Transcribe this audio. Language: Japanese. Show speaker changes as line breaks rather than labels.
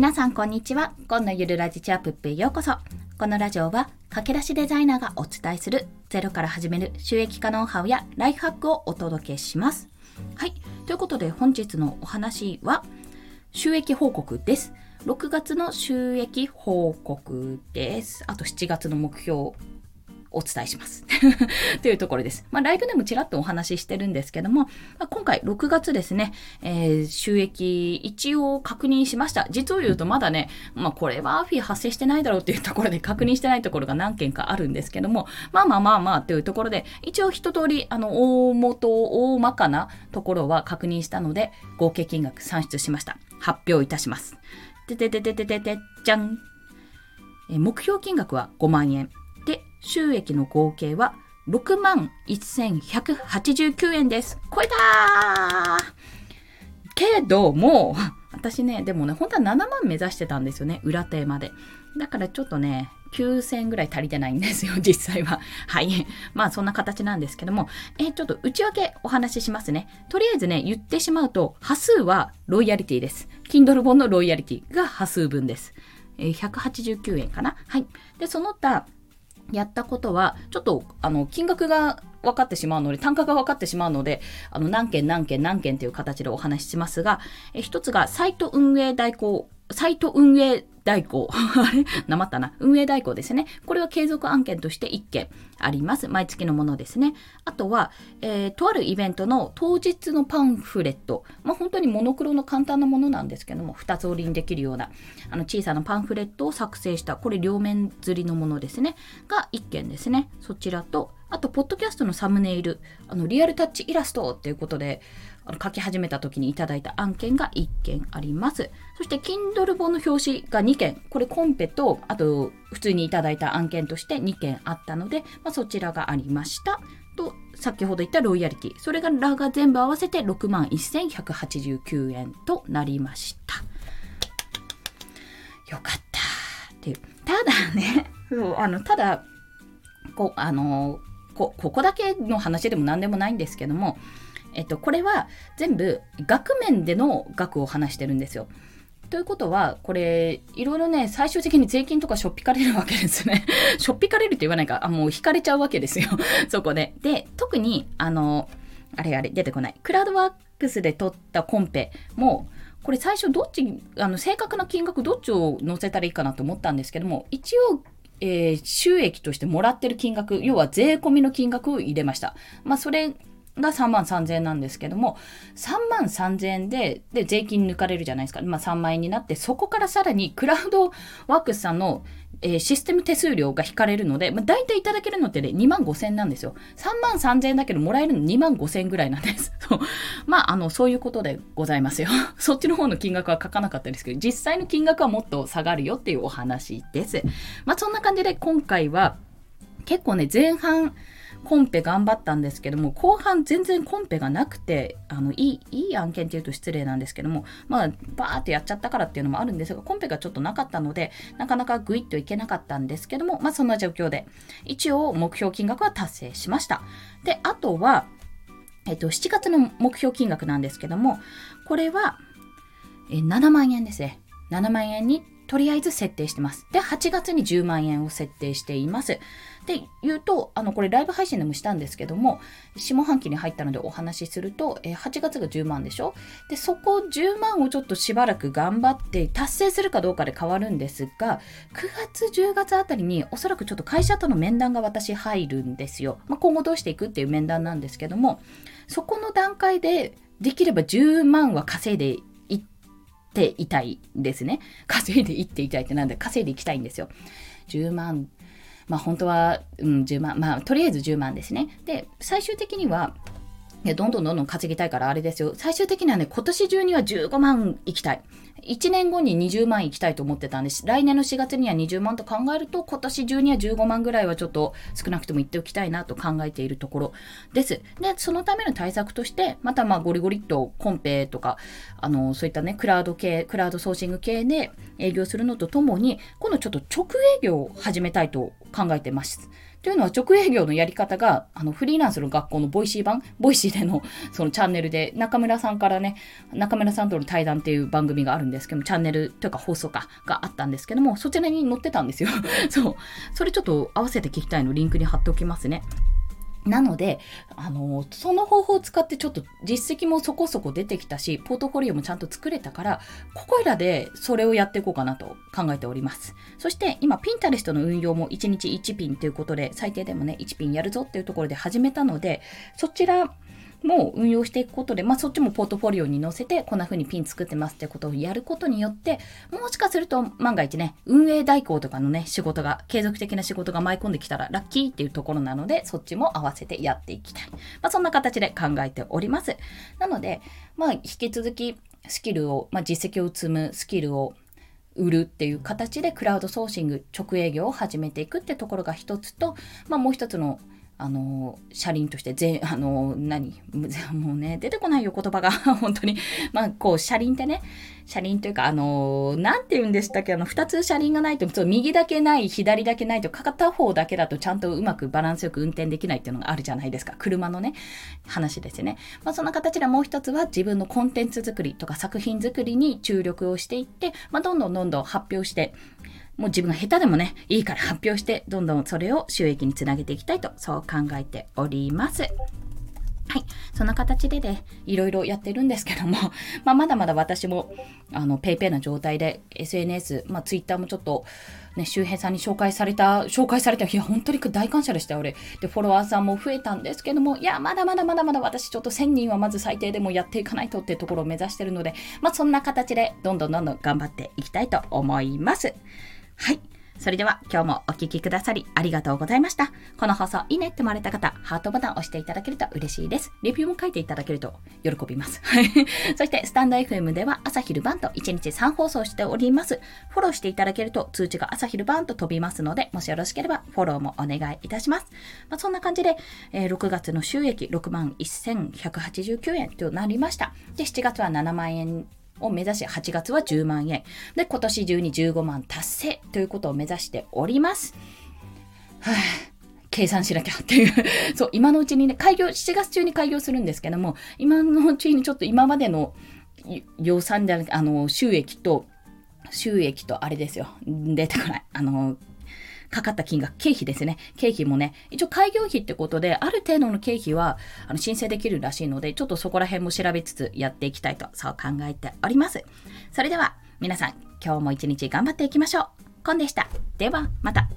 皆さんこんにちは。今のゆるラジチャップへようこそ。このラジオは駆け出しデザイナーがお伝えするゼロから始める収益化ノウハウやライフハックをお届けします。はい。ということで本日のお話は収益報告です。6月の収益報告です。あと7月の目標お伝えします。というところです。まあ、ライブでもちらっとお話ししてるんですけども、まあ、今回6月ですね、えー、収益一応確認しました。実を言うとまだね、まあ、これはアフィ発生してないだろうっていうところで確認してないところが何件かあるんですけども、まあまあまあまあというところで、一応一通り、あの、大元、大まかなところは確認したので、合計金額算出しました。発表いたします。ててててててて、じゃん。目標金額は5万円。収益の合計は6万1189円です。超えたーけども、私ね、でもね、本当は7万目指してたんですよね、裏テーマで。だからちょっとね、9000ぐらい足りてないんですよ、実際は。はい。まあそんな形なんですけども、え、ちょっと内訳お話ししますね。とりあえずね、言ってしまうと、波数はロイヤリティです。Kindle 本のロイヤリティが波数分です。えー、189円かな。はい。で、その他、やったことは、ちょっと、あの、金額が分かってしまうので、単価が分かってしまうので、あの、何件何件何件という形でお話ししますが、え一つが、サイト運営代行、サイト運営代行。あれ？なまったな。運営代行ですね。これは継続案件として1件あります。毎月のものですね。あとは、えー、とあるイベントの当日のパンフレット。まあ、本当にモノクロの簡単なものなんですけども、2つ折りにできるような、あの小さなパンフレットを作成した、これ両面釣りのものですね。が1件ですね。そちらと、あと、ポッドキャストのサムネイル、あの、リアルタッチイラストっていうことで、書き始めた時にいただいた案件が1件あります。そして Kindle 本の表紙が2件。これコンペと、あと普通にいただいた案件として2件あったので、まあ、そちらがありました。と、先ほど言ったロイヤリティ。それがらが全部合わせて6万1189円となりました。よかったっていう。ただね、あのただ、こうあのこここだけの話でも何でもないんですけども、えっと、これは全部額面での額を話してるんですよ。ということは、これ、いろいろね、最終的に税金とかしょっぴかれるわけですね。しょっぴかれるって言わないか、あ、もう引かれちゃうわけですよ。そこで。で、特に、あの、あれあれ、出てこない。クラウドワークスで取ったコンペも、これ最初どっち、あの、正確な金額どっちを載せたらいいかなと思ったんですけども、一応、えー、収益としてもらってる金額、要は税込みの金額を入れました。まあ、それが3万3000円なんですけども、3万3000円で、で、税金抜かれるじゃないですか。まあ3万円になって、そこからさらにクラウドワークスさんの、えー、システム手数料が引かれるので、まあ大体いただけるのってね、2万5000なんですよ。3万3000円だけどもらえるの2万5000円ぐらいなんです。そうまあ、あの、そういうことでございますよ。そっちの方の金額は書かなかったですけど、実際の金額はもっと下がるよっていうお話です。まあそんな感じで今回は、結構ね、前半、コンペ頑張ったんですけども、後半全然コンペがなくて、あの、いい、いい案件って言うと失礼なんですけども、まあ、バーってやっちゃったからっていうのもあるんですが、コンペがちょっとなかったので、なかなかグイッといけなかったんですけども、まあ、そんな状況で、一応目標金額は達成しました。で、あとは、えっと、7月の目標金額なんですけども、これは、え7万円ですね。7万円にとりあえず設定してます。で、8月に10万円を設定しています。で、言うと、あの、これライブ配信でもしたんですけども、下半期に入ったのでお話しすると、え8月が10万でしょ？で、そこ10万をちょっとしばらく頑張って達成するかどうかで変わるんですが、9月、10月あたりにおそらくちょっと会社との面談が私入るんですよ。まあ、今後どうしていくっていう面談なんですけども、そこの段階でできれば10万は稼いでていたいですね。稼いでいっていたいってなんで稼いでいきたいんですよ。10万、まあ本当は、うん、10万、まあとりあえず10万ですね。で、最終的には、どんどんどんどん稼ぎたいからあれですよ。最終的にはね、今年中には15万いきたい。1年後に20万いきたいと思ってたんです。来年の4月には20万と考えると、今年中には15万ぐらいはちょっと少なくとも言っておきたいなと考えているところです。で、そのための対策として、またまあゴリゴリっとコンペとか、あの、そういったね、クラウド系、クラウドソーシング系で営業するのとともに、今度ちょっと直営業を始めたいと考えてます。というのは直営業のやり方が、あの、フリーランスの学校のボイシー版、ボイシーでのそのチャンネルで、中村さんからね、中村さんとの対談っていう番組があるんですけども、チャンネルというか放送回があったんですけども、そちらに載ってたんですよ。そう。それちょっと合わせて聞きたいのリンクに貼っておきますね。なので、あの、その方法を使ってちょっと実績もそこそこ出てきたし、ポートフォリオもちゃんと作れたから、ここいらでそれをやっていこうかなと考えております。そして今、ピンタレストの運用も1日1ピンということで、最低でもね、1ピンやるぞっていうところで始めたので、そちら、も運用していくことで、まあ、そっちもポートフォリオに載せて、こんな風にピン作ってますってことをやることによって、もしかすると万が一ね、運営代行とかのね、仕事が、継続的な仕事が舞い込んできたらラッキーっていうところなので、そっちも合わせてやっていきたい。まあ、そんな形で考えております。なので、まあ、引き続きスキルを、まあ、実績を積むスキルを売るっていう形でクラウドソーシング直営業を始めていくってところが一つと、まあ、もう一つのあの車輪として全 あの何？もうね出てこないよ言葉が。本当に。まあこう車輪ってね。車輪というかあの何て言うんでしたっけ？あの2つ車輪がないとそう右だけない左だけないとか片方だけだとちゃんとうまくバランスよく運転できないっていうのがあるじゃないですか。車のね話ですよね、まあ、そんな形でもう一つは自分のコンテンツ作りとか作品作りに注力をしていって、まあ、どんどんどんどん発表してもう自分が下手でもね、いいから発表して、どんどんそれを収益につなげていきたいと、そう考えております。はい。そんな形でね、いろいろやってるんですけども、まあ、まだまだ私も、あの、ペイペイな状態で、SNS、まあ、ツイッターもちょっと、ね、周平さんに紹介された、紹介された、いや、本当に大感謝でしたよ、俺。で、フォロワーさんも増えたんですけども、いや、まだまだまだまだ私ちょっと1000人はまず最低でもやっていかないとってところを目指してるので、まあ、そんな形で、どんどんどんどん頑張っていきたいと思います。はい。それでは今日もお聴きくださりありがとうございました。この放送いいねって思われた方、ハートボタンを押していただけると嬉しいです。レビューも書いていただけると喜びます。そしてスタンド FM では朝昼晩と1日3放送しております。フォローしていただけると通知が朝昼晩と飛びますので、もしよろしければフォローもお願いいたします。まあ、そんな感じで、えー、6月の収益6万1189円となりました。で、7月は7万円を目指し、8月は10万円。で、今年中に15万達成ということを目指しております。はあ、計算しなきゃっていう そう、今のうちにね、開業、7月中に開業するんですけども、今のうちにちょっと今までの予算であの、収益と、収益とあれですよ。出てこない。あの、かかった金額、経費ですね。経費もね、一応開業費ってことで、ある程度の経費はあの申請できるらしいので、ちょっとそこら辺も調べつつやっていきたいと、そう考えております。それでは、皆さん、今日も一日頑張っていきましょう。コンでした。では、また。